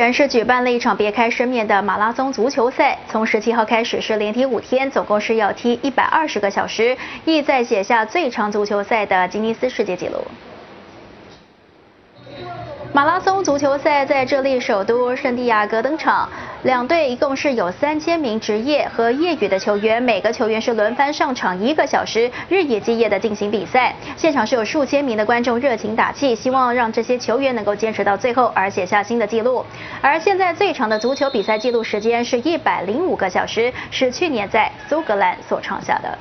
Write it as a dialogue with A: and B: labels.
A: 人是举办了一场别开生面的马拉松足球赛，从十七号开始是连踢五天，总共是要踢一百二十个小时，意在写下最长足球赛的吉尼斯世界纪录。马拉松足球赛在这里首都圣地亚哥登场，两队一共是有三千名职业和业余的球员，每个球员是轮番上场一个小时，日以继夜的进行比赛。现场是有数千名的观众热情打气，希望让这些球员能够坚持到最后，而写下新的纪录。而现在最长的足球比赛记录时间是一百零五个小时，是去年在苏格兰所创下的。